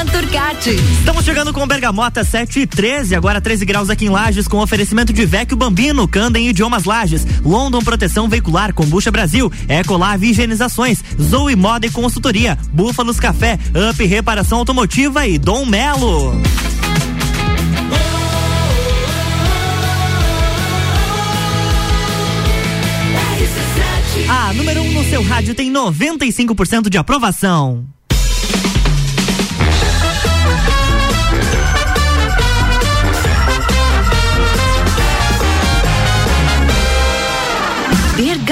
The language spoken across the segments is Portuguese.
Luan Turcati. Estamos chegando com Bergamota 7 e 13, agora 13 graus aqui em Lages, com oferecimento de Vecchio Bambino, Candem Idiomas Lages, London Proteção Veicular, Combucha Brasil, Ecolave Higienizações, Zoe Moda e Consultoria, Búfalos Café, Up Reparação Automotiva e Dom Melo. A número 1 um no seu rádio tem 95% de aprovação.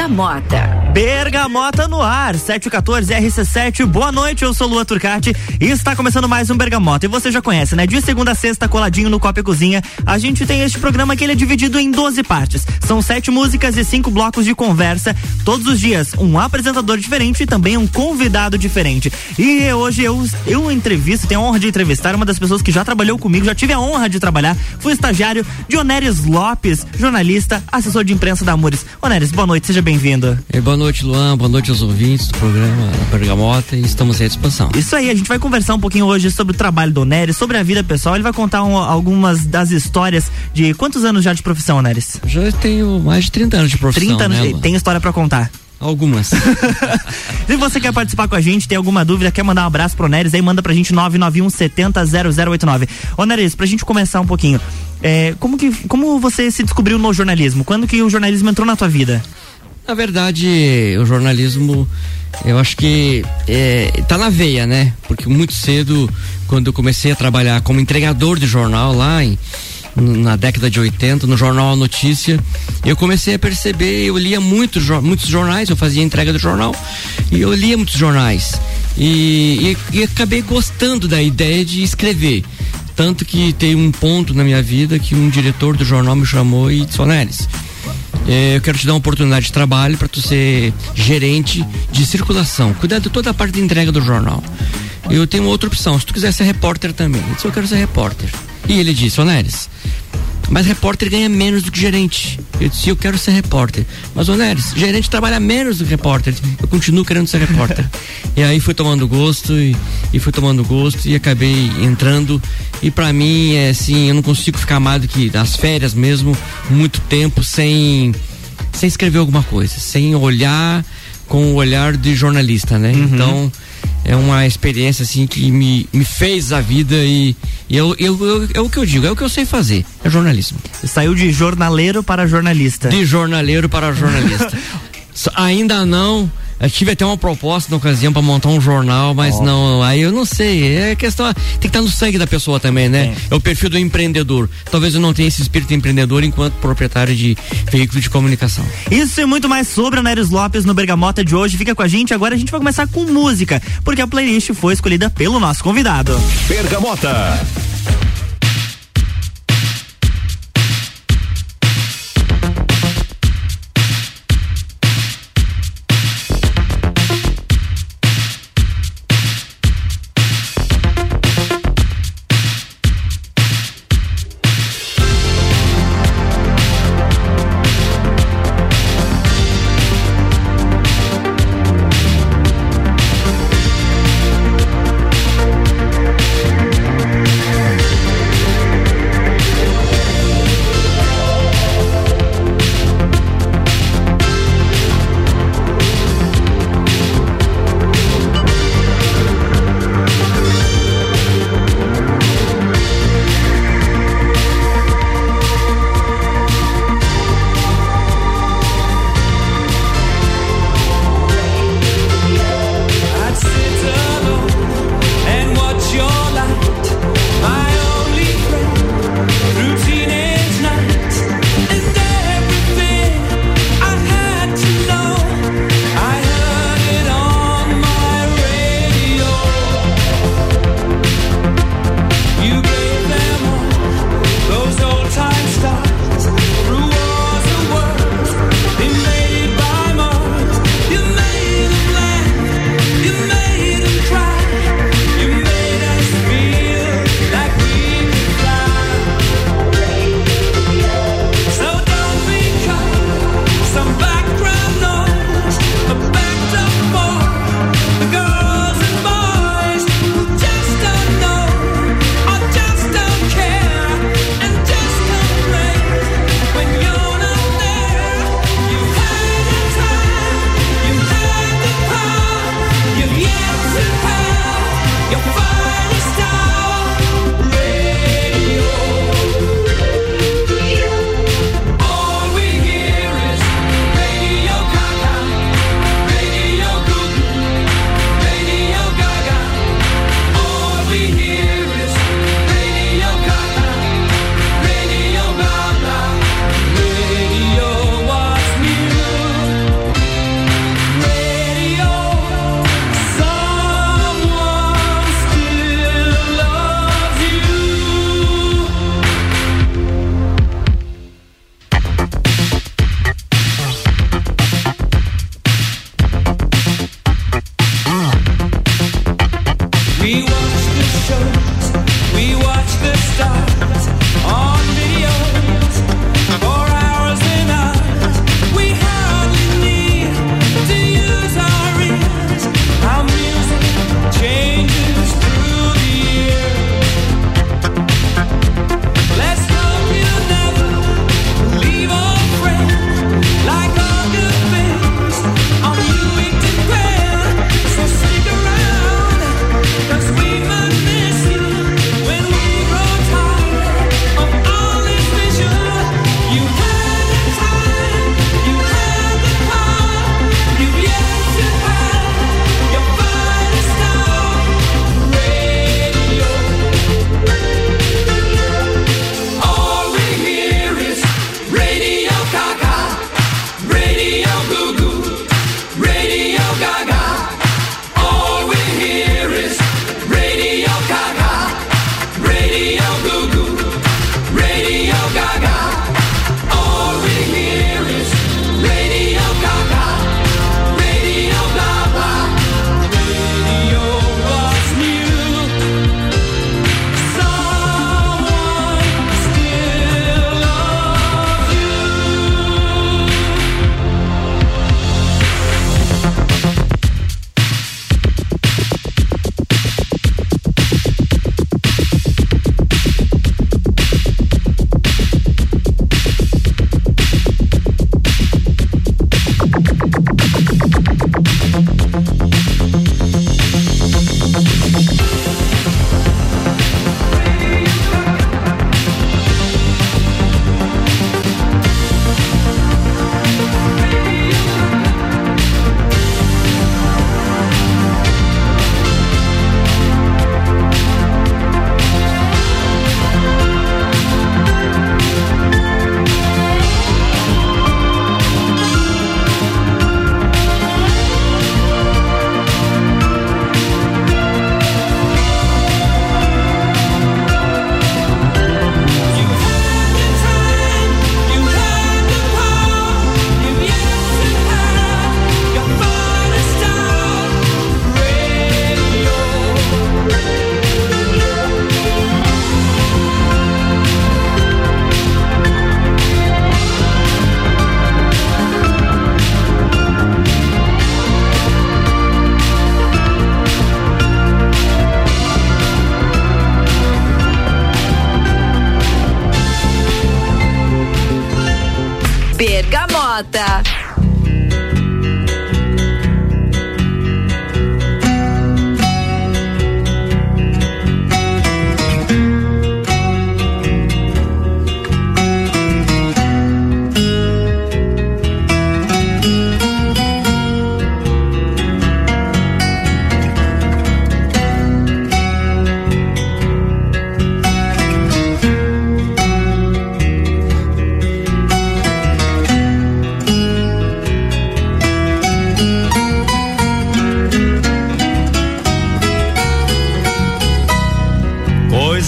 Bergamota. Bergamota no ar, 714 RC7. Boa noite, eu sou Lua Turcati e está começando mais um Bergamota. E você já conhece, né? De segunda a sexta, coladinho no Copa e Cozinha, a gente tem este programa que ele é dividido em 12 partes. São sete músicas e cinco blocos de conversa. Todos os dias, um apresentador diferente e também um convidado diferente. E hoje eu, eu entrevisto, tenho a honra de entrevistar uma das pessoas que já trabalhou comigo, já tive a honra de trabalhar. Fui estagiário de Onéres Lopes, jornalista, assessor de imprensa da Amores. Onéres, boa noite, seja bem-vindo. boa noite noite, Luan. Boa noite aos ouvintes do programa Bergamota e estamos à disposição. Isso aí, a gente vai conversar um pouquinho hoje sobre o trabalho do Neres, sobre a vida pessoal. Ele vai contar um, algumas das histórias de quantos anos já de profissão, Neres? Já tenho mais de 30 anos de profissão. 30 anos, né, tem história para contar. Algumas. Se você quer participar com a gente, tem alguma dúvida, quer mandar um abraço pro Neres, aí manda pra gente 991 70 0089. Ô Neres, pra gente começar um pouquinho, é, como, que, como você se descobriu no jornalismo? Quando que o jornalismo entrou na tua vida? Na verdade, o jornalismo, eu acho que é, tá na veia, né? Porque muito cedo, quando eu comecei a trabalhar como entregador de jornal lá em, na década de 80, no jornal Notícia, eu comecei a perceber, eu lia muito, muitos jornais, eu fazia entrega do jornal, e eu lia muitos jornais. E, e, e acabei gostando da ideia de escrever. Tanto que tem um ponto na minha vida que um diretor do jornal me chamou e disse, é, eu quero te dar uma oportunidade de trabalho para tu ser gerente de circulação, cuidar de toda a parte de entrega do jornal. Eu tenho outra opção, se tu quiser ser repórter também. Eu disse, eu quero ser repórter. E ele disse, Oneres, mas repórter ganha menos do que gerente. Eu disse, eu quero ser repórter. Mas, Oneres, gerente trabalha menos do que repórter. Eu continuo querendo ser repórter. e aí fui tomando gosto e, e fui tomando gosto e acabei entrando. E para mim, é assim, eu não consigo ficar mais do que nas férias mesmo, muito tempo sem, sem escrever alguma coisa, sem olhar com o olhar de jornalista, né? Uhum. Então é uma experiência assim que me, me fez a vida e, e eu, eu, eu, é o que eu digo, é o que eu sei fazer, é jornalismo. Saiu de jornaleiro para jornalista. De jornaleiro para jornalista. Ainda não eu tive até uma proposta na ocasião para montar um jornal, mas oh. não, aí eu não sei. É questão. Tem que estar no sangue da pessoa também, né? É. é o perfil do empreendedor. Talvez eu não tenha esse espírito empreendedor enquanto proprietário de veículo de comunicação. Isso e muito mais sobre a Neres Lopes no Bergamota de hoje. Fica com a gente. Agora a gente vai começar com música, porque a playlist foi escolhida pelo nosso convidado. Bergamota.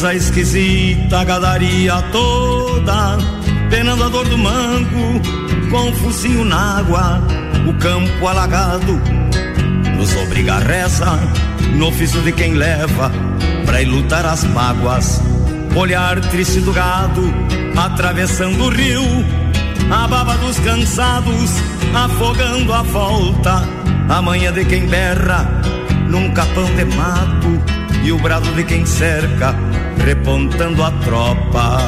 Esquisita, a gadaria toda, penando a dor do mango, com o focinho na água, o campo alagado, nos obriga a reza, no ofício de quem leva, pra ir lutar as mágoas, olhar triste do gado, atravessando o rio, a baba dos cansados, afogando a volta, a manhã de quem berra, num capão de mato, e o brado de quem cerca repontando a tropa.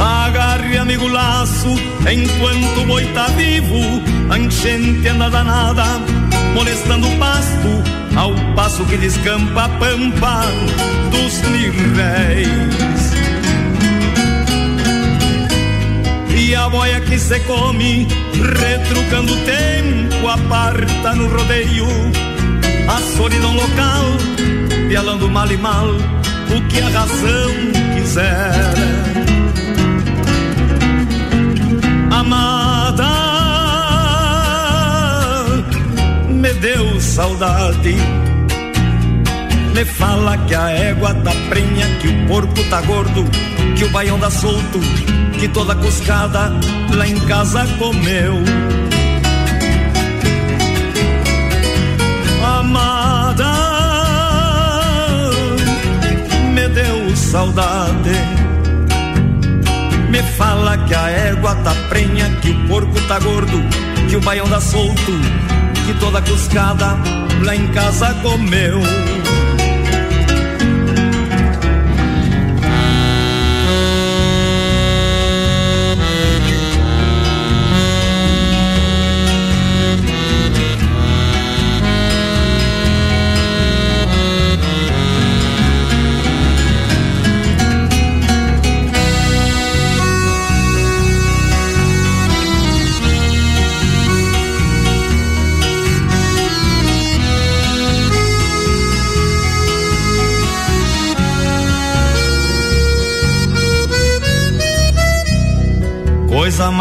Agarre, amigo, laço, enquanto o boi tá vivo, a enchente anda danada, molestando o pasto, ao passo que descampa a pampa dos nirréis. E a boia que se come, retrucando o tempo, aparta no rodeio a solidão local, pialando mal e mal o que a razão quiser. Amada, me deu saudade. Me fala que a égua tá prenha, que o porco tá gordo, que o baião dá solto, que toda cuscada lá em casa comeu saudade. Me fala que a égua tá prenha, que o porco tá gordo, que o baião dá solto, que toda cuscada lá em casa comeu.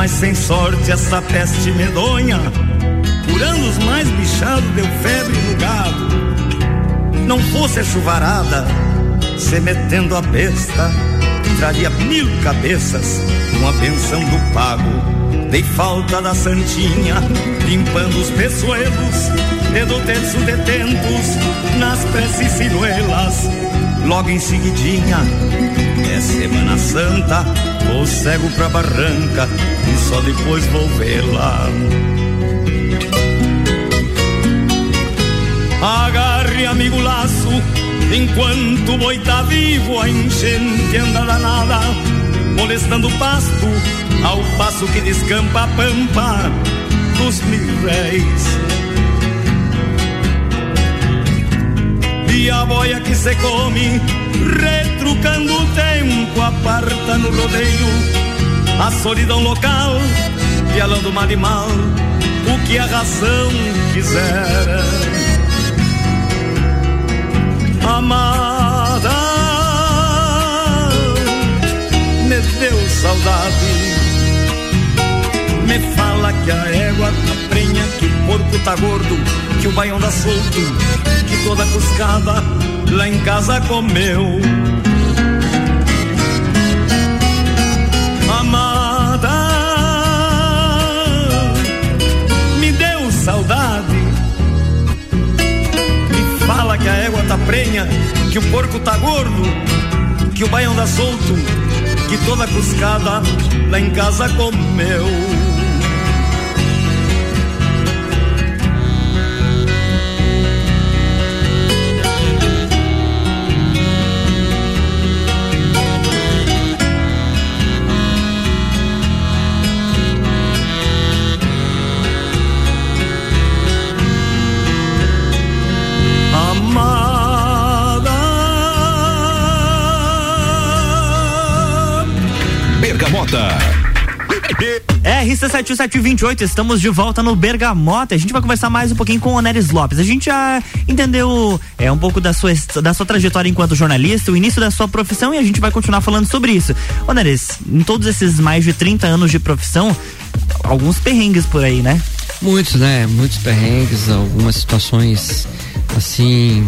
Mais sem sorte essa peste medonha. Por anos mais bichado deu febre no gado. Não fosse a chuvarada, se metendo a besta, traria mil cabeças com a benção do pago. Dei falta da santinha, limpando os peçoelos, e do terço detentos, nas preces ciruelas. Logo em seguidinha, é Semana Santa, Vou cego pra barranca só depois vou vê-la. Agarre, amigo, laço, enquanto o boi tá vivo, a enchente anda danada, molestando o pasto, ao passo que descampa a pampa dos mil réis. E a boia que se come retrucando o tempo, aparta no rodeio a solidão local, pialando mal e mal o que a razão quiser. Amada, me deu saudade. Me fala que a égua tá prenha, que o porco tá gordo, que o baião dá solto, que toda cuscada lá em casa comeu. Que a égua tá prenha, que o porco tá gordo, que o baião dá solto, que toda cuscada lá em casa comeu. RC7728, estamos de volta no Bergamota. A gente vai conversar mais um pouquinho com o Oneres Lopes. A gente já entendeu é, um pouco da sua, da sua trajetória enquanto jornalista, o início da sua profissão e a gente vai continuar falando sobre isso. Oneres, em todos esses mais de 30 anos de profissão, alguns perrengues por aí, né? Muitos, né? Muitos perrengues, algumas situações assim,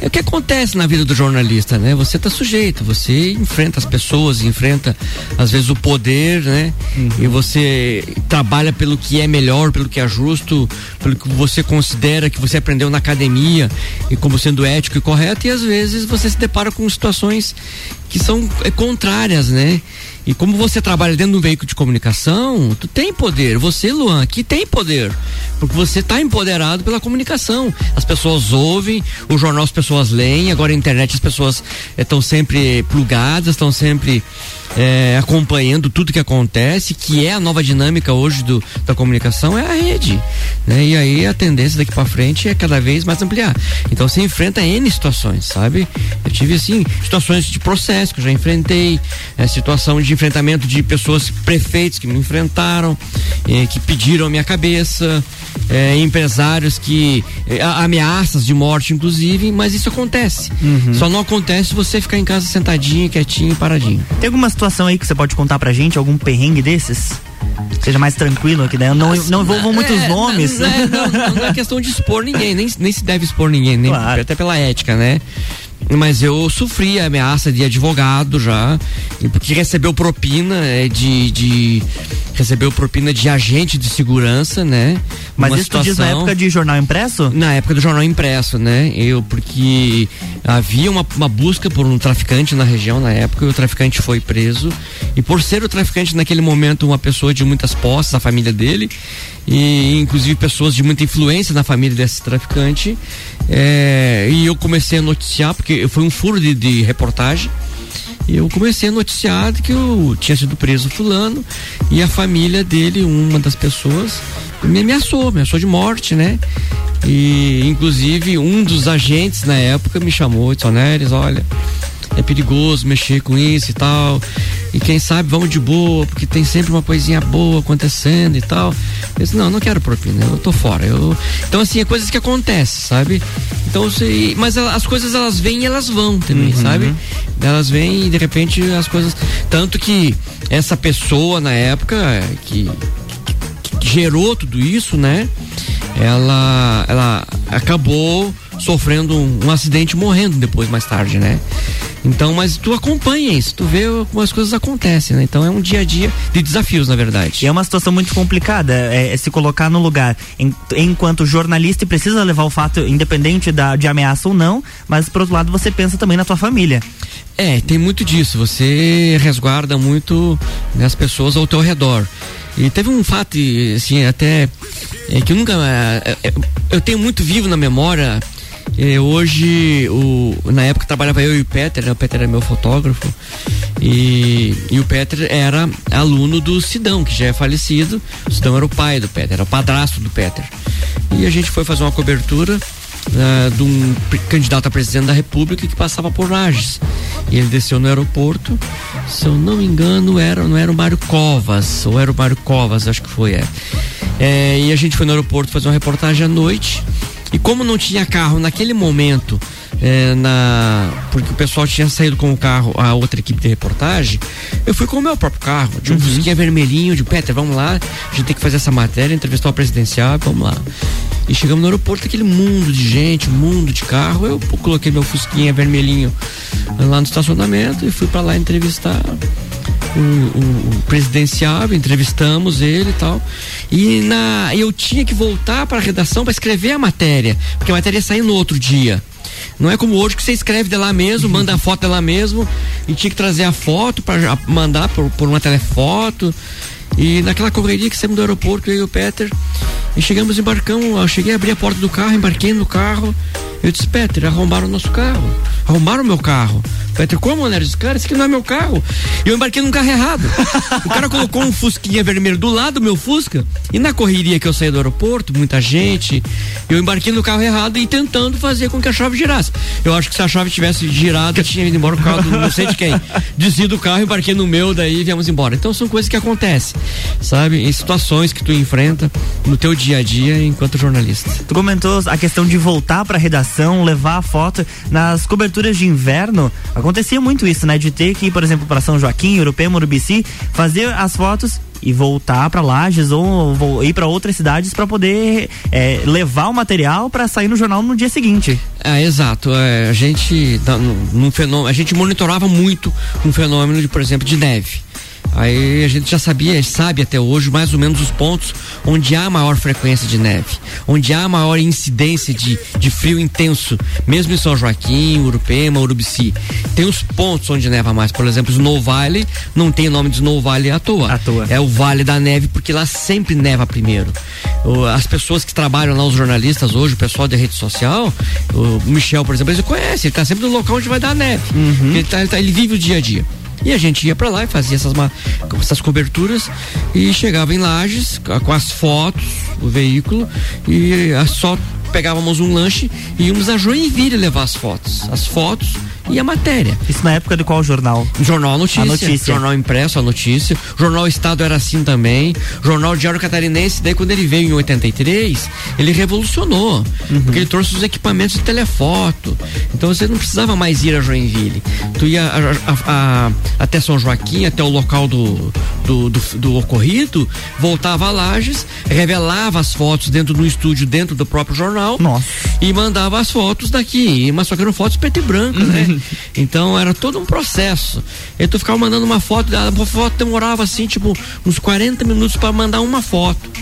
é o que acontece na vida do jornalista, né? Você está sujeito, você enfrenta as pessoas, enfrenta às vezes o poder, né? Uhum. E você trabalha pelo que é melhor, pelo que é justo, pelo que você considera que você aprendeu na academia e como sendo ético e correto e às vezes você se depara com situações que são é, contrárias, né? E como você trabalha dentro de um veículo de comunicação, tu tem poder. Você, Luan, aqui tem poder. Porque você está empoderado pela comunicação. As pessoas ouvem, o jornal as pessoas leem, agora a internet as pessoas estão eh, sempre plugadas, estão sempre é, acompanhando tudo que acontece, que é a nova dinâmica hoje do, da comunicação, é a rede. Né? E aí a tendência daqui para frente é cada vez mais ampliar. Então você enfrenta N situações, sabe? Eu tive assim, situações de processo que eu já enfrentei, é, situação de enfrentamento de pessoas, prefeitos que me enfrentaram, é, que pediram a minha cabeça, é, empresários que. É, ameaças de morte, inclusive, mas isso acontece. Uhum. Só não acontece se você ficar em casa sentadinho, quietinho, paradinho. Tem alguma situação aí que você pode contar pra gente? Algum perrengue desses? Seja mais tranquilo aqui, né? Não, não envolvam muitos é, nomes. Não, não, não, é questão de expor ninguém, nem, nem se deve expor ninguém, nem, claro. até pela ética, né? Mas eu sofri ameaça de advogado já, porque recebeu propina é, de, de recebeu propina de agente de segurança, né? Mas isso situação, diz na época de jornal impresso? Na época do jornal impresso, né? Eu, porque havia uma, uma busca por um traficante na região na época e o traficante foi preso. E por ser o traficante naquele momento uma pessoa de muitas posses, a família dele, e inclusive pessoas de muita influência na família desse traficante, é, e eu comecei a noticiar, porque foi um furo de, de reportagem e eu comecei a noticiar que eu tinha sido preso fulano e a família dele, uma das pessoas, me ameaçou, me ameaçou de morte, né? E inclusive um dos agentes na época me chamou, disse, Neres, olha, é perigoso mexer com isso e tal. E quem sabe vamos de boa, porque tem sempre uma coisinha boa acontecendo e tal. Eu disse, não, não quero propina, eu tô fora. Eu... Então, assim, é coisas que acontecem, sabe? Então, se... mas as coisas elas vêm e elas vão também, uhum. sabe? Elas vêm e de repente as coisas. Tanto que essa pessoa na época que, que, que gerou tudo isso, né? Ela, ela acabou sofrendo um, um acidente morrendo depois, mais tarde, né? Então, mas tu acompanha isso, tu vê como as coisas acontecem, né? Então é um dia a dia de desafios, na verdade. E é uma situação muito complicada, é, é se colocar no lugar em, enquanto jornalista e precisa levar o fato, independente da, de ameaça ou não, mas por outro lado você pensa também na tua família. É, tem muito disso, você resguarda muito né, as pessoas ao teu redor. E teve um fato, assim, até é, que eu nunca. É, é, eu tenho muito vivo na memória e hoje, o, na época trabalhava eu e o Peter, né? o Peter era meu fotógrafo, e, e o Peter era aluno do Sidão, que já é falecido. O Sidão era o pai do Peter, era o padrasto do Peter. E a gente foi fazer uma cobertura uh, de um candidato a presidente da República que passava por Lages. E ele desceu no aeroporto, se eu não me engano, era, não era o Mário Covas, ou era o Mário Covas, acho que foi, é. é e a gente foi no aeroporto fazer uma reportagem à noite. E como não tinha carro naquele momento, é, na, porque o pessoal tinha saído com o carro, a outra equipe de reportagem, eu fui com o meu próprio carro, de um uhum. Fusquinha vermelhinho, de Peter, vamos lá, a gente tem que fazer essa matéria, entrevistar o presidencial, vamos lá. E chegamos no aeroporto, aquele mundo de gente, mundo de carro, eu coloquei meu Fusquinha vermelhinho lá no estacionamento e fui para lá entrevistar o, o, o, presidenciável, entrevistamos ele e tal. E na, eu tinha que voltar para a redação para escrever a matéria, porque a matéria ia sair no outro dia. Não é como hoje que você escreve de lá mesmo, manda a foto de lá mesmo e tinha que trazer a foto para mandar por, por uma telefoto. E naquela correria que saímos do aeroporto, eu e o Peter, e chegamos, embarcamos, eu cheguei a abrir a porta do carro, embarquei no carro. Eu disse, Peter, arrombaram o nosso carro. Arrombaram o meu carro. Peter, como, né? disse, cara, esse aqui não é meu carro. E eu embarquei num carro errado. o cara colocou um fusquinha vermelho do lado do meu Fusca. E na correria que eu saí do aeroporto, muita gente, eu embarquei no carro errado e tentando fazer com que a chave girasse. Eu acho que se a chave tivesse girado, eu tinha ido embora o carro do não sei de quem. Desci do carro, embarquei no meu, daí viemos embora. Então são coisas que acontecem, sabe? Em situações que tu enfrenta no teu dia a dia enquanto jornalista. Tu comentou a questão de voltar para a redação, levar a foto nas coberturas de inverno acontecia muito isso, né? De ter que ir, por exemplo, para São Joaquim, Europeu, Urubici, fazer as fotos e voltar para Lages ou, ir para outras cidades para poder é, levar o material para sair no jornal no dia seguinte. É, exato. É, a gente num fenômeno, a gente monitorava muito um fenômeno de, por exemplo, de neve. Aí a gente já sabia, sabe até hoje mais ou menos os pontos onde há maior frequência de neve, onde há maior incidência de, de frio intenso, mesmo em São Joaquim, Urupema, Urubici. Tem os pontos onde neva mais, por exemplo, Snow Valley não tem o nome de Snow Valley à toa. À toa. É o Vale da Neve porque lá sempre neva primeiro. As pessoas que trabalham lá, os jornalistas hoje, o pessoal da rede social, o Michel, por exemplo, ele conhece, ele está sempre no local onde vai dar neve. Uhum. Ele, tá, ele, tá, ele vive o dia a dia. E a gente ia para lá e fazia essas, essas coberturas e chegava em Lages com as fotos, o veículo, e só pegávamos um lanche e íamos a Joinville levar as fotos. As fotos e a matéria. Isso na época de qual jornal? Jornal Notícia. A notícia. Jornal Impresso, a notícia. Jornal Estado era assim também. Jornal Diário Catarinense, daí quando ele veio em 83, ele revolucionou. Uhum. Porque ele trouxe os equipamentos de telefoto. Então você não precisava mais ir a Joinville. Tu ia a, a, a, até São Joaquim, até o local do, do, do, do ocorrido, voltava a Lages, revelava as fotos dentro do estúdio, dentro do próprio jornal. Nossa. E mandava as fotos daqui. Mas só que eram fotos preto e branco, né? Uhum. Então era todo um processo. E tu ficava mandando uma foto, a foto demorava assim, tipo, uns 40 minutos para mandar uma foto.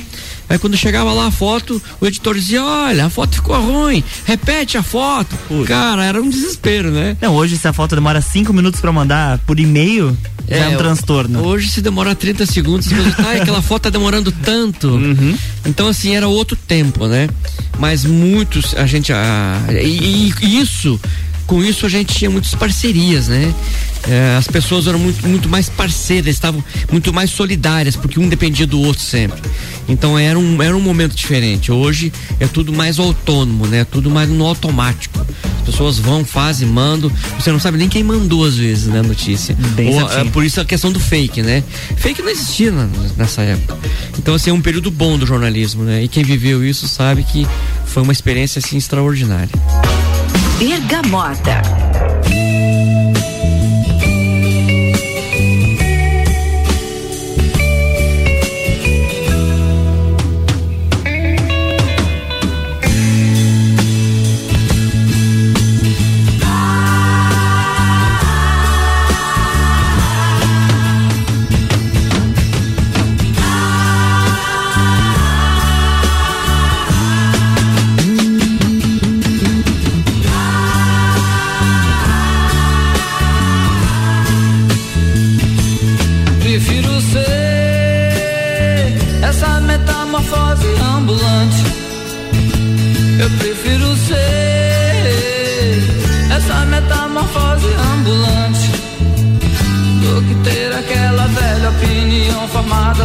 Aí quando chegava lá a foto, o editor dizia: Olha, a foto ficou ruim, repete a foto. Cara, era um desespero, né? Não, hoje se a foto demora cinco minutos para mandar por e-mail, é, é um transtorno. Hoje se demora 30 segundos, você tá, aquela foto tá demorando tanto. Uhum. Então, assim, era outro tempo, né? Mas muitos, a gente. Ah, e, e isso com isso a gente tinha muitas parcerias, né? É, as pessoas eram muito, muito mais parceiras, estavam muito mais solidárias, porque um dependia do outro sempre. Então era um, era um momento diferente. Hoje é tudo mais autônomo, né? Tudo mais no automático. As pessoas vão, fazem, mandam. Você não sabe nem quem mandou às vezes, né? A notícia. Ou, é, por isso a questão do fake, né? Fake não existia na, nessa época. Então, assim, é um período bom do jornalismo, né? E quem viveu isso sabe que foi uma experiência, assim, extraordinária. Bergamota.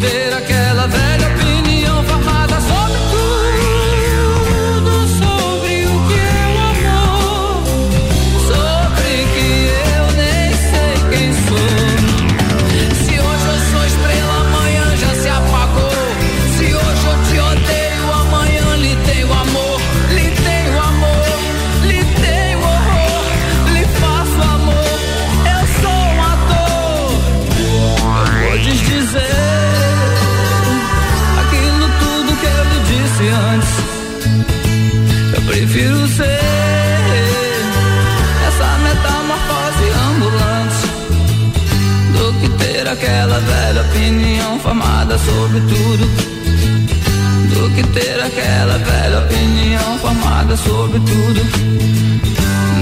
Ter aquela opinião formada sobre tudo. Do que ter aquela velha opinião formada sobre tudo.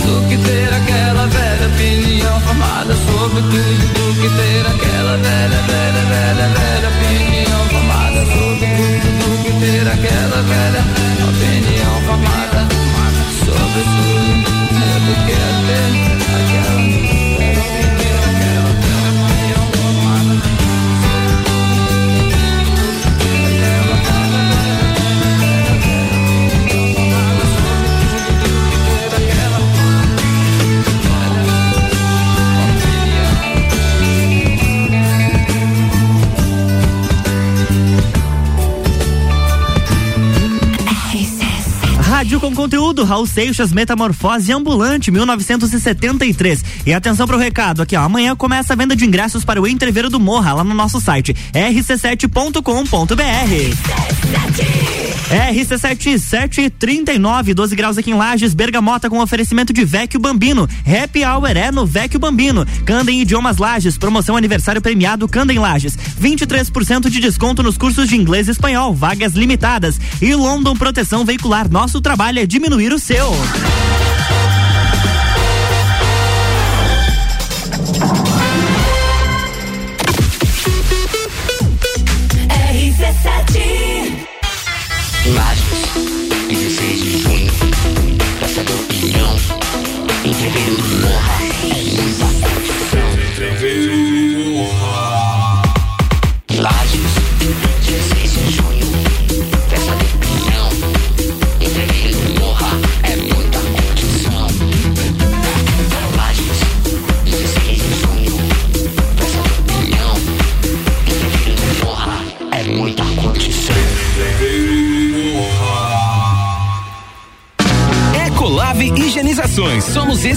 Do que ter aquela velha opinião formada sobre tudo, do que ter aquela velha, velha, velha, velha opinião formada sobre tudo, do que ter aquela velha opinião formada sobre tudo, do que ter com conteúdo, Raul Seixas, Metamorfose Ambulante, 1973. E atenção pro recado aqui, ó. Amanhã começa a venda de ingressos para o Entreveiro do Morra, lá no nosso site, rc7.com.br. RC7 739, 12 graus aqui em Lages, Bergamota com oferecimento de Vecchio Bambino. Happy Hour é no Vecchio Bambino. Candem Idiomas Lages, promoção aniversário premiado Candem Lages. 23% de desconto nos cursos de inglês e espanhol, vagas limitadas. E London Proteção Veicular, nosso trabalho é diminuir o seu.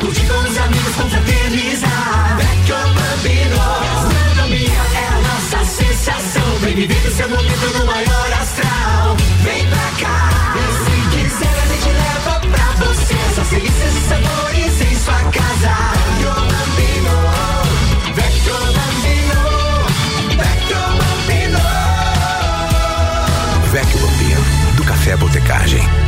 Curtir com os amigos, confraternizar Vecchio Bambino Gastronomia é a nossa sensação. Vem viver o seu momento no maior astral. Vem pra cá. E se quiser a gente leva pra você. Essas delícias e sabores em sua casa. Vecchio Bambino Vecchio Bambino Vecchio Bambino Vecchio Bambino, do Café Botecagem.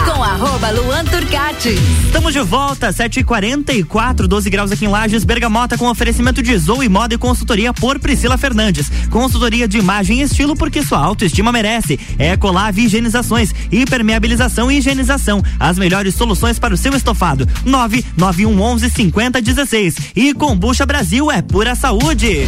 Arroba Luan Turcati. Estamos de volta, 7h44, 12 graus aqui em Lages, Bergamota com oferecimento de Zoe Moda e consultoria por Priscila Fernandes. Consultoria de imagem e estilo porque sua autoestima merece. Ecolave Higienizações, hipermeabilização e higienização. As melhores soluções para o seu estofado. 99111 5016. E Combucha Brasil é pura saúde.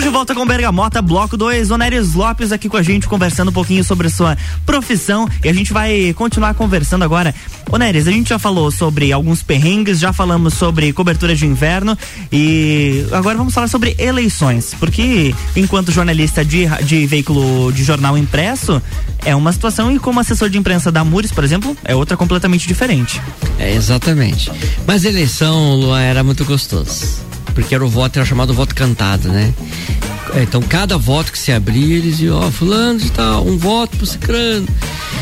Estamos de volta com Bergamota, bloco 2. Onérios Lopes aqui com a gente, conversando um pouquinho sobre a sua profissão. E a gente vai continuar conversando agora. Onérios, a gente já falou sobre alguns perrengues, já falamos sobre cobertura de inverno. E agora vamos falar sobre eleições. Porque, enquanto jornalista de, de veículo de jornal impresso, é uma situação. E como assessor de imprensa da Mures, por exemplo, é outra completamente diferente. É, exatamente. Mas eleição, Luan, era muito gostoso. Porque era o voto, era chamado voto cantado, né? É, Então, cada voto que se abria, eles diziam, ó, fulano de tal, um voto pro cicrano.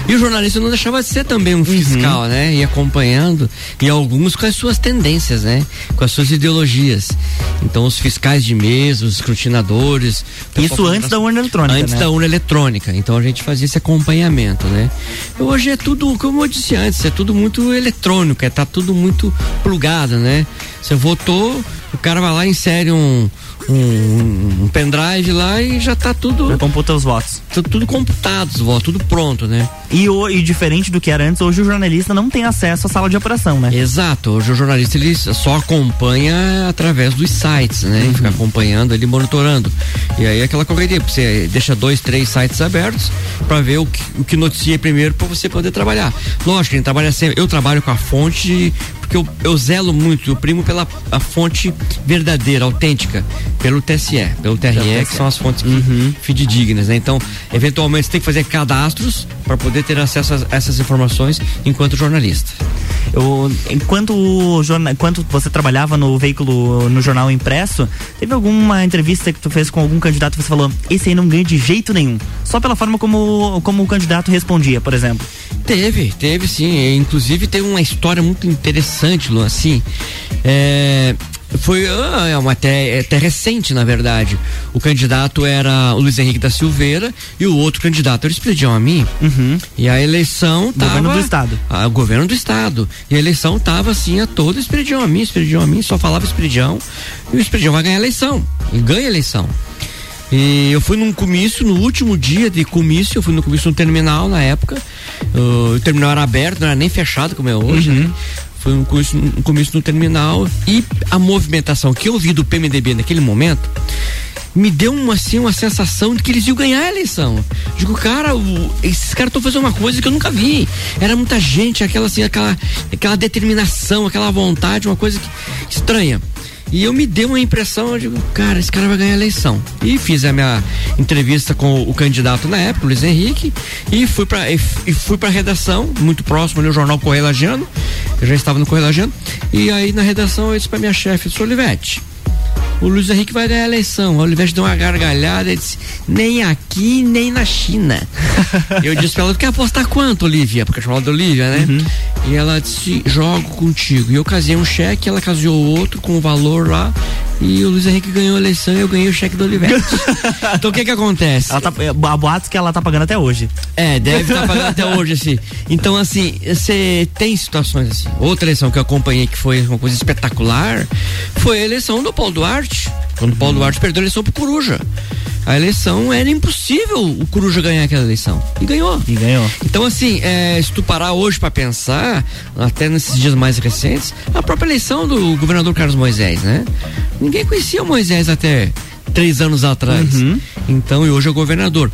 E o jornalista não deixava de ser também um fiscal, né? E acompanhando, e alguns com as suas tendências, né? Com as suas ideologias. Então, os fiscais de mesa, os escrutinadores. Isso antes da urna eletrônica, Antes né? da urna eletrônica. Então, a gente fazia esse acompanhamento, né? Hoje é tudo, como eu disse antes, é tudo muito eletrônico, é, tá tudo muito plugado, né? Você votou, o cara vai lá e insere um, um, um pendrive lá e já tá tudo. Já computa os votos. Tudo, tudo computado, os votos, tudo pronto, né? E, o, e diferente do que era antes, hoje o jornalista não tem acesso à sala de apuração, né? Exato, hoje o jornalista ele só acompanha através dos sites, né? Uhum. Fica acompanhando, ele monitorando. E aí aquela correria, você deixa dois, três sites abertos para ver o que, o que noticia primeiro para você poder trabalhar. Lógico, gente trabalha sempre, eu trabalho com a fonte porque eu, eu zelo muito, eu primo pela a fonte verdadeira, autêntica, pelo TSE, pelo TRE, que são as fontes Uhum. fidedignas, né? Então, eventualmente você tem que fazer cadastros para poder ter acesso a essas informações enquanto jornalista. Eu, enquanto, jorna, enquanto você trabalhava no veículo, no jornal impresso, teve alguma entrevista que tu fez com algum candidato que você falou, esse aí não ganha de jeito nenhum? Só pela forma como, como o candidato respondia, por exemplo. Teve, teve sim. E, Inclusive teve uma história muito interessante, Luan, assim. É, foi ah, é uma até, até recente, na verdade. O candidato era o Luiz Henrique da Silveira e o outro candidato era o Espiridião a mim. E a eleição tava. Governo do Estado. Ah, o governo do Estado. E a eleição tava assim a todo Espiridião a mim, Espiridião a mim, só falava Espiridião. E o Espiridião vai ganhar a eleição. E ganha a eleição. E eu fui num comício, no último dia de comício, eu fui no comício no terminal na época. Uh, o terminal era aberto, não era nem fechado como é hoje, né? Foi um comício, um no terminal e a movimentação que eu vi do PMDB naquele momento me deu uma, assim, uma sensação de que eles iam ganhar a eleição. Digo, cara, o- esses caras estão fazendo uma coisa que eu nunca vi. Era muita gente, aquela assim, aquela, aquela determinação, aquela vontade, uma coisa que- estranha. E eu me dei uma impressão, eu digo, cara, esse cara vai ganhar a eleição. E fiz a minha entrevista com o candidato na época, Luiz Henrique, e fui para e fui para redação, muito próximo ali, o jornal Correio Lagiano. Eu já estava no Correio Lagiano. E aí na redação eu disse para minha chefe, sou Olivete. O Luiz Henrique vai ganhar a eleição. A Olivete deu uma gargalhada e disse: nem aqui, nem na China. eu disse pra ela: quer apostar quanto, Olivia? Porque eu chamava de Olivia, né? E ela disse: jogo contigo. E eu casei um cheque, ela casou outro com o valor lá. E o Luiz Henrique ganhou a eleição e eu ganhei o cheque do Olivete. então o que que acontece? Ela tá, há boatos que ela tá pagando até hoje. É, deve estar pagando até hoje, assim. Então, assim, você tem situações assim. Outra eleição que eu acompanhei que foi uma coisa espetacular foi a eleição do Paulo Duarte. Quando o Paulo Duarte perdeu a eleição pro Coruja. A eleição era impossível o Coruja ganhar aquela eleição. E ganhou. E ganhou. Então, assim, é, se tu parar hoje pra pensar, até nesses dias mais recentes, a própria eleição do governador Carlos Moisés, né? Ninguém conhecia o Moisés até três anos atrás. Então, e hoje é governador.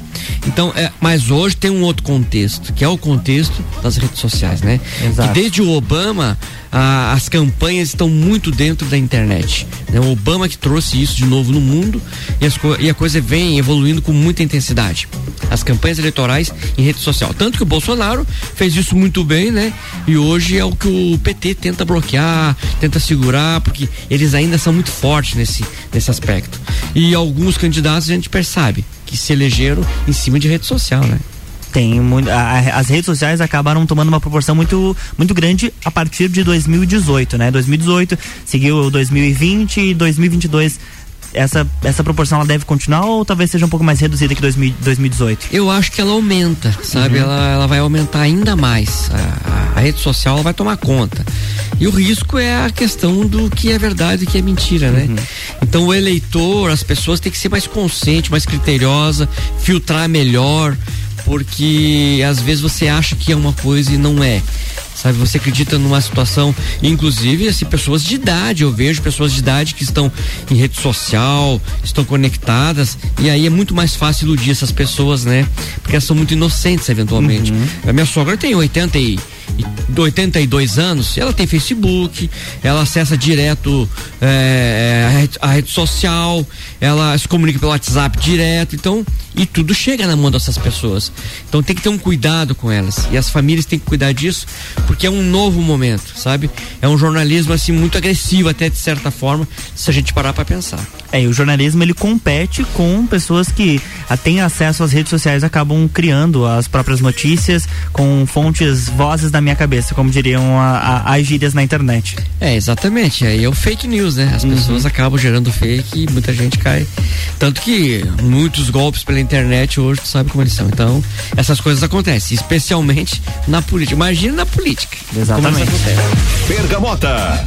Então, é, mas hoje tem um outro contexto, que é o contexto das redes sociais, né? Exato. Que desde o Obama, as campanhas estão muito dentro da internet. né? O Obama que trouxe isso de novo no mundo e, as e a coisa vem evoluindo com muita intensidade. As campanhas eleitorais em rede social. Tanto que o Bolsonaro fez isso muito bem, né? E hoje é o que o PT tenta bloquear, tenta segurar, porque eles ainda são muito fortes nesse, nesse aspecto. E alguns candidatos a gente percebe que se elegeram em cima de rede social, né? Tem muito, a- as redes sociais acabaram tomando uma proporção muito, muito grande a partir de 2018, né? 2018 seguiu 2020 e 2022. Essa, essa proporção ela deve continuar ou talvez seja um pouco mais reduzida que 2000 2018? Eu acho que ela aumenta, sabe? Uhum. Ela, ela vai aumentar ainda mais. A, a- a rede social vai tomar conta. E o risco é a questão do que é verdade e que é mentira, né? Uhum. Então o eleitor, as pessoas têm que ser mais consciente, mais criteriosa, filtrar melhor, porque às vezes você acha que é uma coisa e não é. Sabe, você acredita numa situação, inclusive, assim, pessoas de idade, eu vejo pessoas de idade que estão em rede social, estão conectadas, e aí é muito mais fácil iludir essas pessoas, né? Porque elas são muito inocentes, eventualmente. A minha sogra tem 80 e, e 82 anos, ela tem Facebook, ela acessa direto é, a, rede, a rede social, ela se comunica pelo WhatsApp direto, então, e tudo chega na mão dessas pessoas. Então tem que ter um cuidado com elas. E as famílias têm que cuidar disso, porque é um novo momento, sabe? É um jornalismo assim muito agressivo até de certa forma, se a gente parar para pensar. É, e o jornalismo ele compete com pessoas que têm acesso às redes sociais, acabam criando as próprias notícias com fontes, vozes da minha cabeça, como diriam a- a- as gírias na internet. É, exatamente. Aí é o fake news, né? As pessoas acabam gerando fake e muita gente cai. Tanto que muitos golpes pela internet hoje, tu sabe como eles são. Então, essas coisas acontecem, especialmente na política. Imagina na política. Exatamente. Como isso acontece. Bergamota.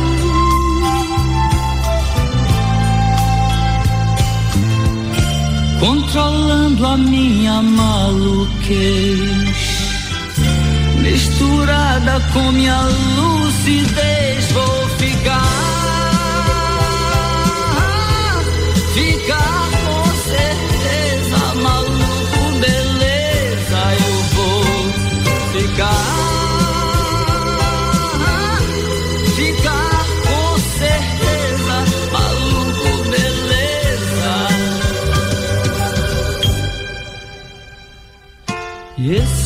Controlando a minha maluquez, misturada com minha lucidez, vou ficar,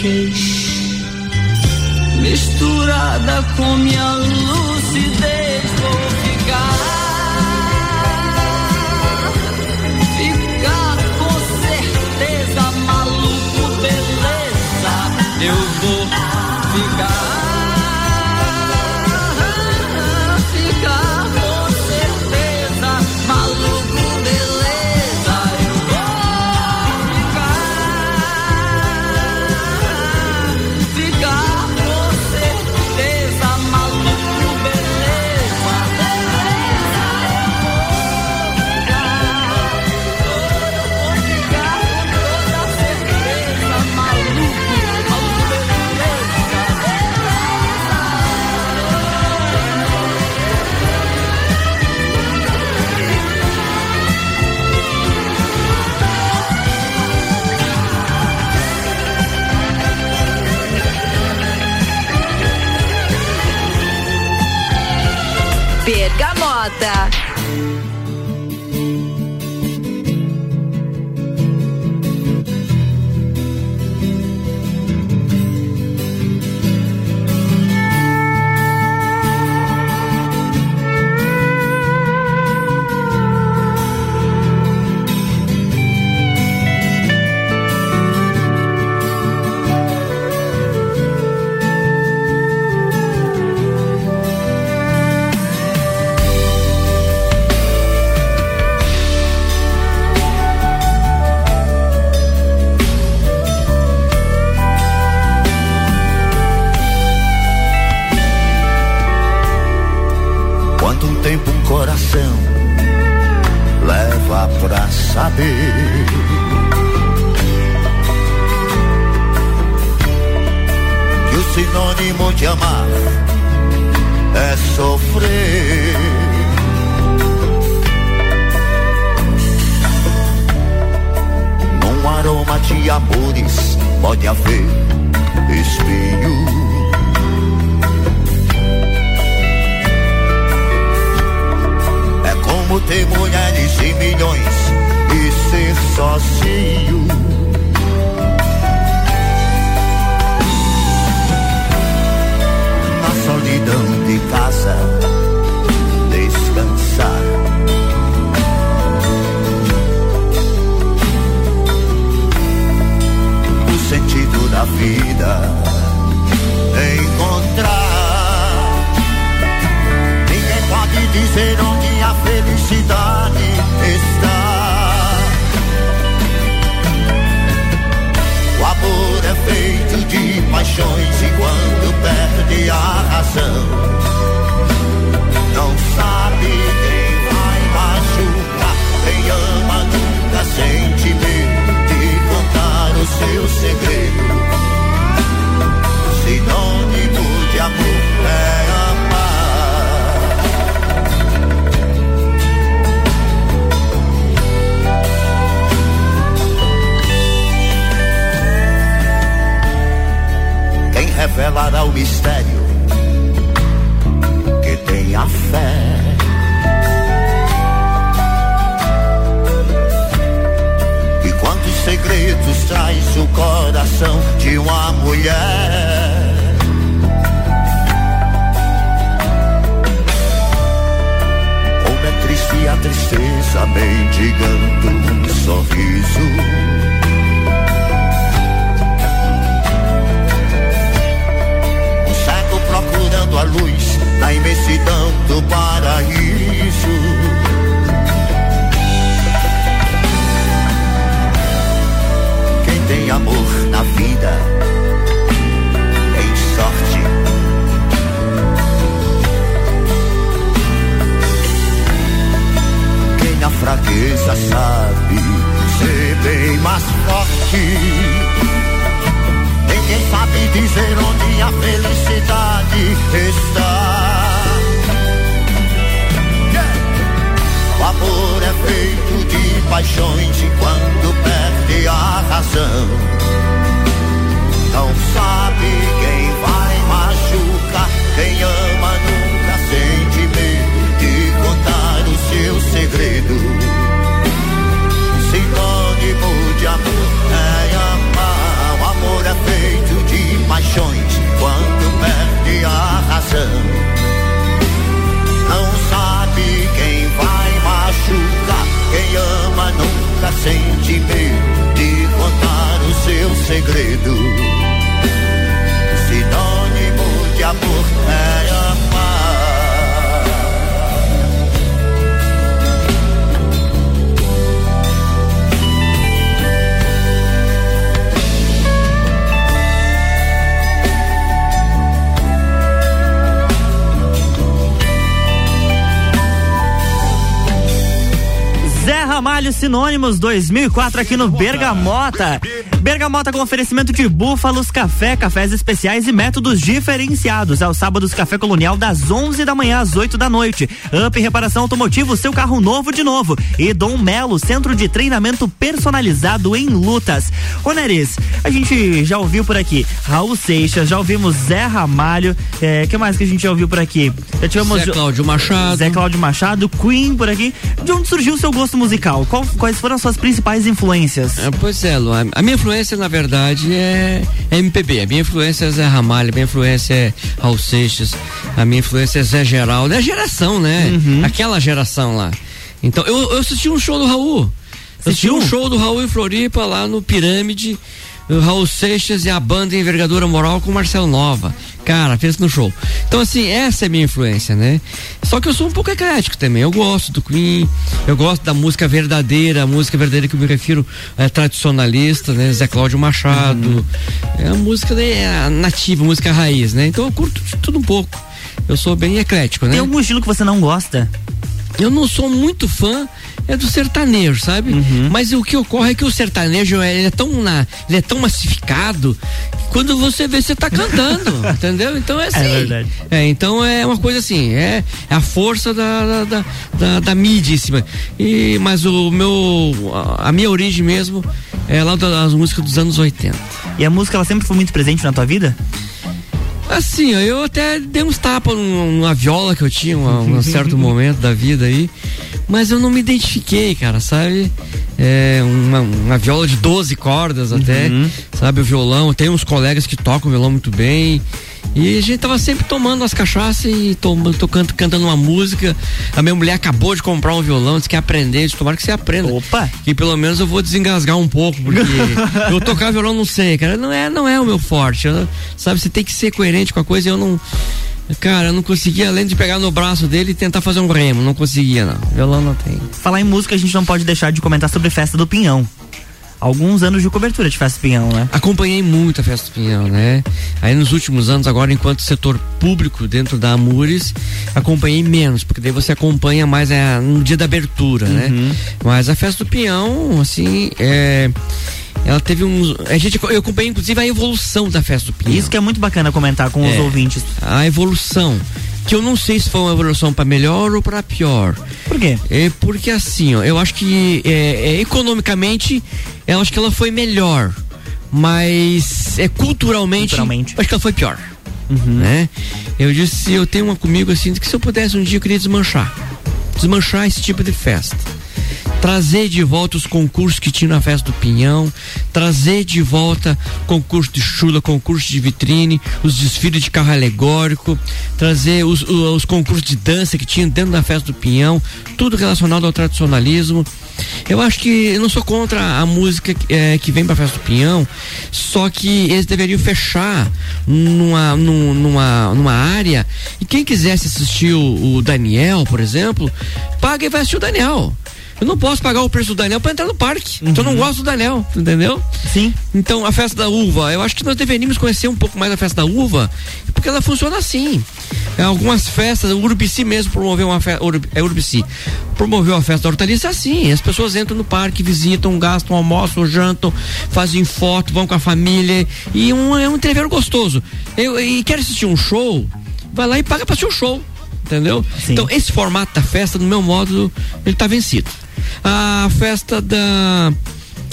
maluquez misturada com minha lucidez Amor na vida tem sorte. Quem na fraqueza sabe ser bem mais forte. Ninguém sabe dizer onde a felicidade está. O amor é feito de paixões e quando a não sabe quem vai machucar. Quem ama nunca sente medo de contar o seu segredo. Sinônimo de amor é amar. O amor é feito de paixões quando perde a razão. Não sabe quem vai machucar. Quem ama nunca sente segredo. Sinônimo de amor é Zé Ramalho Sinônimos 2004 aqui no Bergamota. Bergamota com oferecimento de búfalos, café, cafés especiais e métodos diferenciados. Aos sábados, café colonial das 11 da manhã às 8 da noite. Up Reparação Automotivo, seu carro novo de novo. E Dom Melo, centro de treinamento personalizado em lutas. Ô Neris, a gente já ouviu por aqui Raul Seixas, já ouvimos Zé Ramalho. É, que mais que a gente já ouviu por aqui? Já tivemos Zé Cláudio Machado. Zé Cláudio Machado, Queen por aqui. De onde surgiu o seu gosto musical? Qual- quais foram as suas principais influências? É, pois é, Lu, a- a minha influência, na verdade, é, é MPB. A minha influência é Zé Ramalho, a minha influência é Raul Seixas, a minha influência é Zé Geraldo. É a geração, né? Aquela geração lá. Então, eu, eu assisti um show do Raul. Assisti Assistiu? um show do Raul em Floripa, lá no Pirâmide. Raul Seixas e a banda Envergadura Moral com Marcelo Nova. Cara, fez no show. Então, assim, essa é a minha influência, né? Só que eu sou um pouco eclético também. Eu gosto do Queen, eu gosto da música verdadeira, a música verdadeira que eu me refiro é tradicionalista, né? Zé Cláudio Machado. É a música né, a nativa, música raiz, né? Então eu curto de tudo um pouco. Eu sou bem eclético, né? Tem algum estilo que você não gosta? Eu não sou muito fã é do sertanejo, sabe? Mas o que ocorre é que o sertanejo ele é tão na, ele é tão massificado que quando você vê você tá cantando, entendeu? Então é assim. verdade. É, então é uma coisa assim, é, é a força da da, da, da, da mídia em cima. E mas o meu a, a minha origem mesmo é lá das músicas dos anos 80. E a música ela sempre foi muito presente na tua vida? Assim, eu até dei uns tapas num- numa viola que eu tinha uma- um certo momento da vida aí, mas eu não me identifiquei, cara, sabe? É uma, uma viola de 12 cordas até, Uhum. sabe? O violão, tem uns colegas que tocam violão muito bem. E a gente tava sempre tomando as cachaças e tom- tocando, cantando uma música. A minha mulher acabou de comprar um violão, disse que ia aprender, disse, tomara que você aprenda. Opa! Que pelo menos eu vou desengasgar um pouco, porque eu tocar violão não sei, cara. Não é, não é o meu forte. eu sabe, você tem que ser coerente com a coisa e eu não. Cara, eu não conseguia, além de pegar no braço dele e tentar fazer um remo. Não conseguia, não. Violão não tem. Falar em música, a gente não pode deixar de comentar sobre Festa do Pinhão. Alguns anos de cobertura de Festa do Pinhão, né? Acompanhei muito a Festa do Pinhão, né? Aí nos últimos anos, agora enquanto setor público dentro da Amures, acompanhei menos, porque daí você acompanha mais é, no dia da abertura, né? Mas a Festa do Pinhão, assim, é, ela teve uns. A gente, eu acompanhei inclusive a evolução da Festa do Pinhão. Isso que é muito bacana comentar com os É. ouvintes. A evolução. Que eu não sei se foi uma evolução para melhor ou para pior. Por quê? É porque assim, ó, eu acho que é, é, economicamente, eu acho que ela foi melhor, mas é culturalmente, Culturalmente. acho que ela foi pior, né? Eu disse, eu tenho uma comigo assim, que se eu pudesse um dia eu queria desmanchar, desmanchar esse tipo de festa. Trazer de volta os concursos que tinha na festa do Pinhão, trazer de volta concurso de chula, concurso de vitrine, os desfiles de carro alegórico, trazer os, os concursos de dança que tinha dentro da festa do Pinhão, tudo relacionado ao tradicionalismo. Eu acho que eu não sou contra a música que, eh, que vem pra festa do Pinhão, só que eles deveriam fechar numa, num- numa, numa área e quem quisesse assistir o, o Daniel, por exemplo, paga e vai assistir o Daniel. Eu não posso pagar o preço do Daniel pra entrar no parque. Então eu não gosto do Daniel, entendeu? Sim. Então a festa da uva, eu acho que nós deveríamos conhecer um pouco mais a festa da uva, porque ela funciona assim. Em algumas festas, o Urubici mesmo promoveu uma festa, é Urubici, promoveu a festa da hortaliça assim. As pessoas entram no parque, visitam, gastam, almoçam, jantam, fazem foto, vão com a família e um, é um entreveiro gostoso. Eu, e quer assistir um show, vai lá e paga pra assistir o show. Entendeu? Então, esse formato da festa, no meu modo, ele tá vencido. A festa da.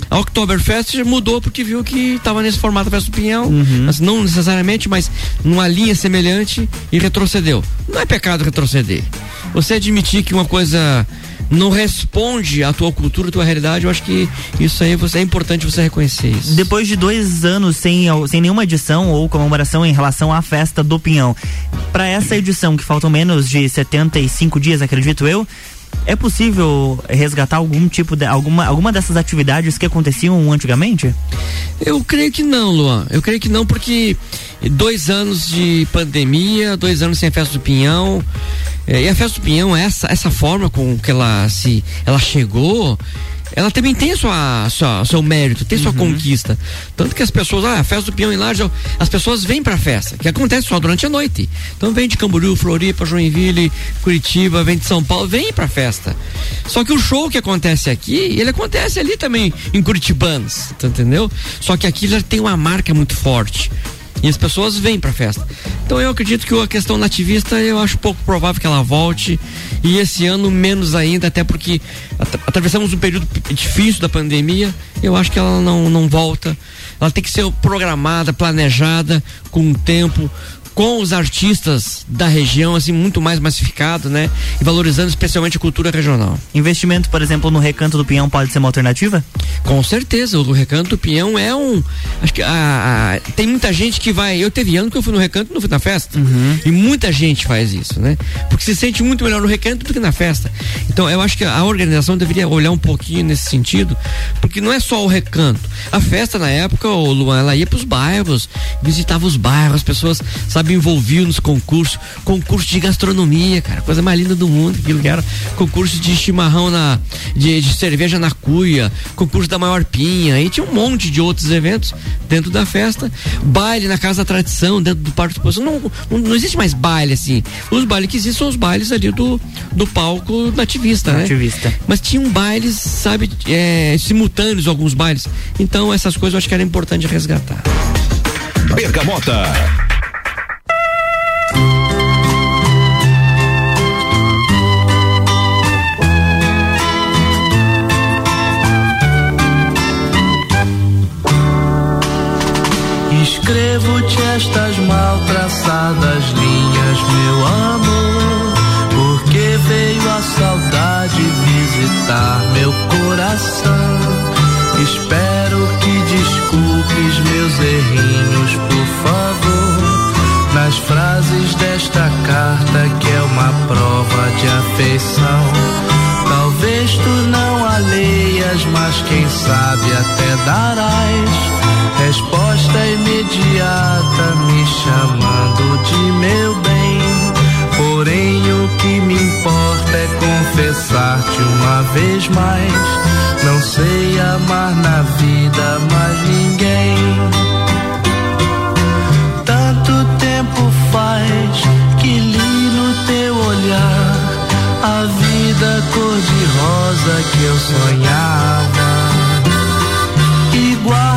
A Oktoberfest mudou porque viu que estava nesse formato da Festa do Pinhão, mas não necessariamente, mas numa linha semelhante e retrocedeu. Não é pecado retroceder. Você admitir que uma coisa não responde à tua cultura, à tua realidade, eu acho que isso aí você, é importante você reconhecer isso. Depois de dois anos sem, sem nenhuma edição ou comemoração em relação à festa do Pinhão, para essa edição que faltam menos de 75 dias, acredito eu, é possível resgatar algum tipo de alguma, alguma dessas atividades que aconteciam antigamente? Eu creio que não, Luan. Eu creio que não, porque dois anos de pandemia, dois anos sem a festa do Pinhão. eh, e a festa do Pinhão, essa, essa forma com que ela se ela chegou, ela também tem sua, sua seu mérito, tem sua conquista. Tanto que as pessoas, ah, a festa do peão em Laje, as pessoas vêm pra festa, que acontece só durante a noite. Então vem de Camboriú, Floripa, Joinville, Curitiba, vem de São Paulo, vem pra festa. Só que o show que acontece aqui, ele acontece ali também em Curitibanos, tá entendeu? Só que aqui já tem uma marca muito forte. E as pessoas vêm pra festa. Então eu acredito que a questão nativista eu acho pouco provável que ela volte. E esse ano menos ainda, até porque at- atravessamos um período difícil da pandemia. Eu acho que ela não, não volta. Ela tem que ser programada, planejada, com um tempo, com os artistas da região, assim, muito mais massificado, né? E valorizando especialmente a cultura regional. Investimento, por exemplo, no Recanto do Pinhão pode ser uma alternativa? Com certeza, o Recanto do Pinhão é um. Acho que a, a- tem muita gente que vai. Eu teve ano que eu fui no Recanto e não fui na festa. E muita gente faz isso, né? Porque se sente muito melhor no Recanto do que na festa. Então eu acho que a organização deveria olhar um pouquinho nesse sentido, porque não é só o Recanto. A festa na época, o Luan, ela ia pros bairros, visitava os bairros, as pessoas, sabe, envolviam nos concursos, concurso de gastronomia, cara, coisa mais linda do mundo, aquilo que era concurso de chimarrão na de, de cerveja na cuia, concurso da maior pinha, e tinha um monte de outros eventos dentro da festa, baile na casa da tradição, dentro do parque de exposição, não, não, não existe mais baile assim. Os bailes que existem são os bailes ali do, do palco nativista, né? Nativista. Mas tinham bailes, sabe, é, simultâneos alguns bailes. Então essas coisas eu acho que era importante resgatar. Bergamota. Escrevo-te estas mal traçadas linhas, meu amor, porque veio a saudade visitar meu coração. Espero que desculpes meus errinhos, por favor, nas frases desta carta que é uma prova de afeição. Talvez tu não a leias, mas quem sabe até darás resposta imediata me chamando de meu bem. Porém, o que me importa é confessar-te uma vez mais. Não sei amar na vida mais ninguém. Tanto tempo faz que li no teu olhar a vida cor-de-rosa que eu sonhava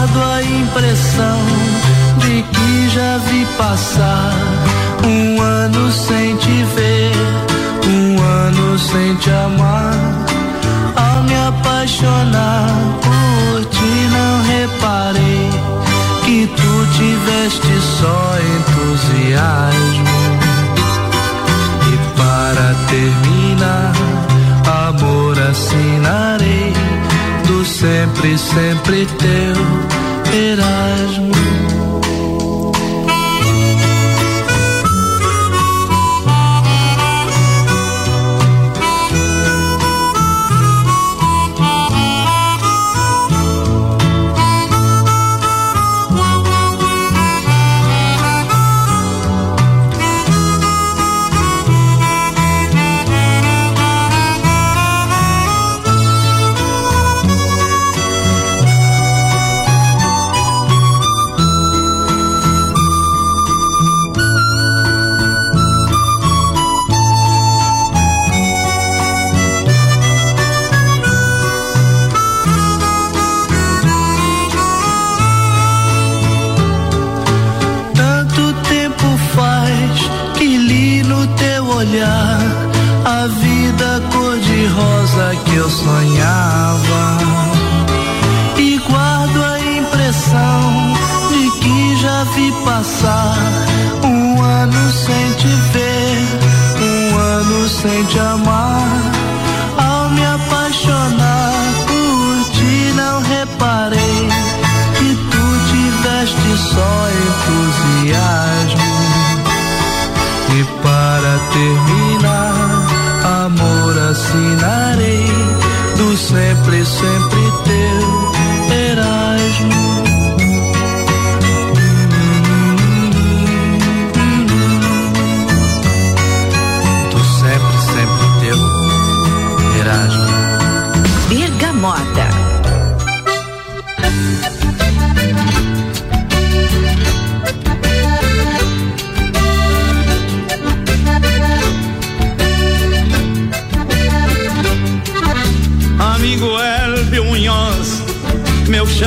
guardo a impressão de que já vi passar um ano sem te ver, um ano sem te amar. Ao me apaixonar por ti, não reparei que tu tiveste só entusiasmo. E para terminar, amor assinarei sempre, sempre teu Erasmo.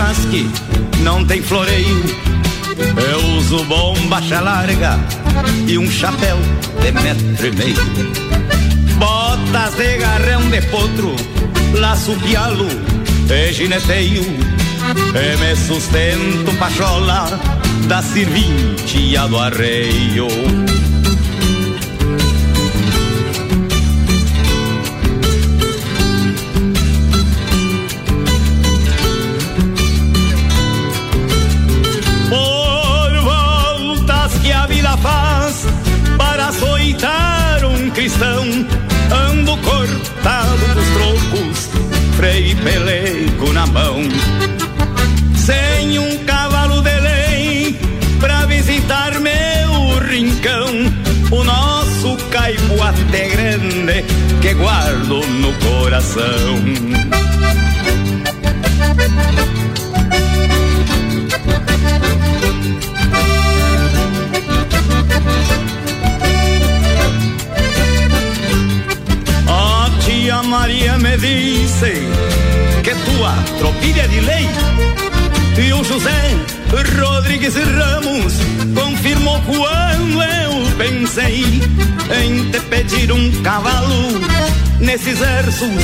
Tarde não tem floreio. Eu uso bombacha larga e um chapéu de metro e meio. Botas de garrão de potro, laço pialo e gineteio. E me sustento pachola da serventia do arreio. Coração. A tia Maria me disse que tua tropilha de lei e o José Rodrigues Ramos confirmou quando eu pensei em te pedir um cavalo nesses versos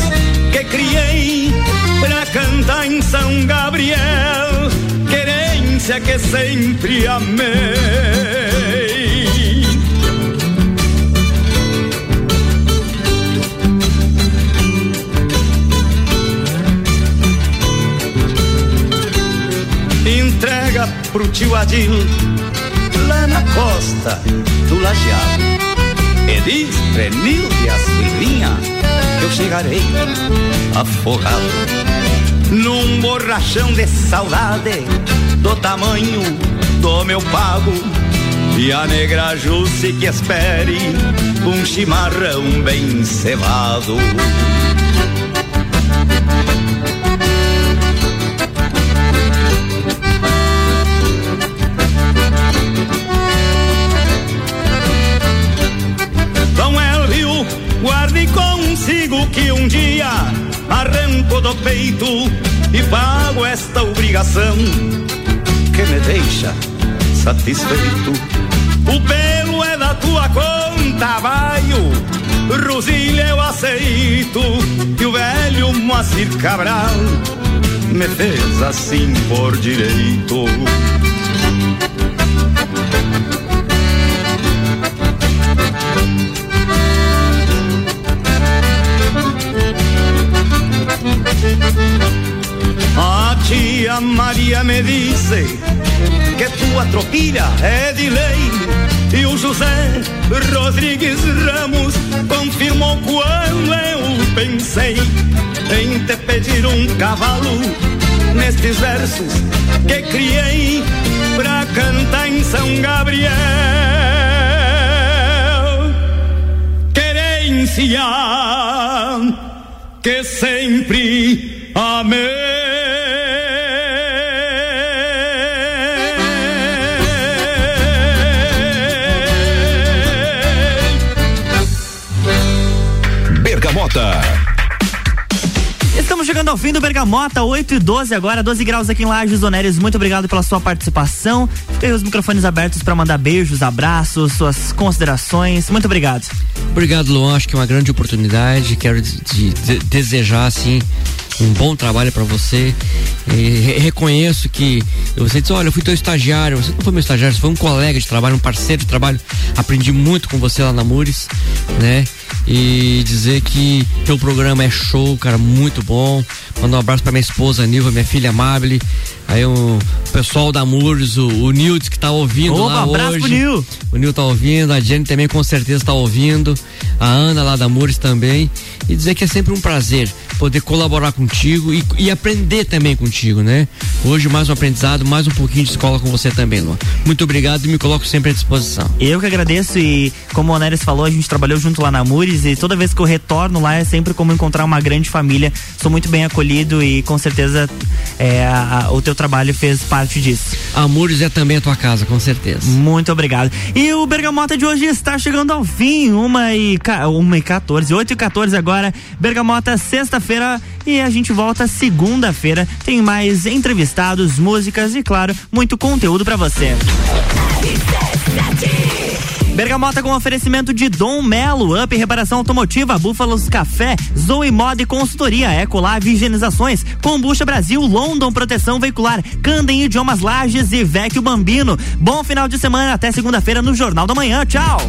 que criei pra cantar em São Gabriel, querência que sempre amei. entrega pro tio Adil lá na costa do Lajeado. E diz Renilde a Silvinha eu chegarei afogado num borrachão de saudade do tamanho do meu pago. E a negra Jusce que espere um chimarrão bem cevado. Consigo que um dia arranco do peito e pago esta obrigação que me deixa satisfeito. O pelo é da tua conta, vaio, Rosilha eu aceito, e o velho Moacir Cabral me fez assim por direito. Tia Maria me disse que tua tropilha é de lei e o José Rodrigues Ramos confirmou quando eu pensei em te pedir um cavalo nestes versos que criei pra cantar em São Gabriel. Querência que sempre Bergamota. Estamos chegando ao fim do Bergamota, 8 e 12 agora, 12 graus aqui em Lages, Donéres. Muito obrigado pela sua participação. Aí os microfones abertos para mandar beijos, abraços, suas considerações. Muito obrigado. Obrigado, Luan. Acho que é uma grande oportunidade. Quero de- de- de- desejar, assim, um bom trabalho para você. E re- reconheço que você disse: Olha, eu fui teu estagiário. Você não foi meu estagiário, você foi um colega de trabalho, um parceiro de trabalho. Aprendi muito com você lá na Mures, né? E dizer que teu programa é show, cara, muito bom. Mandar um abraço pra minha esposa Nilva, minha filha Amable. Aí o pessoal da Mures, o, o Nildes que tá ouvindo Opa, lá abraço hoje. pro Nil. O Nil tá ouvindo, a Jenny também com certeza tá ouvindo, a Ana lá da Mures também. E dizer que é sempre um prazer poder colaborar contigo e, e aprender também contigo, né? Hoje mais um aprendizado, mais um pouquinho de escola com você também, Luan. Muito obrigado e me coloco sempre à disposição. Eu que agradeço e como o Onéres falou, a gente trabalhou junto lá na Mures e toda vez que eu retorno lá é sempre como encontrar uma grande família. Sou muito bem acolhido e com certeza é, a- a- o teu trabalho fez parte disso. A Mures é também a tua casa, com certeza. Muito obrigado. E o Bergamota de hoje está chegando ao fim, uma e, uma e 14, 8 e 14 agora. Bergamota, sexta-feira. Terça-feira e a gente volta segunda-feira. Tem mais entrevistados, músicas e, claro, muito conteúdo para você. Bergamota com oferecimento de Dom Melo, Up Reparação Automotiva, Búfalos Café, Zoe Moda e Consultoria, Ecolave Higienizações, Combucha Brasil, London Proteção Veicular, Candem Idiomas Lages e Vecchio Bambino. Bom final de semana, até segunda-feira no Jornal da Manhã. Tchau!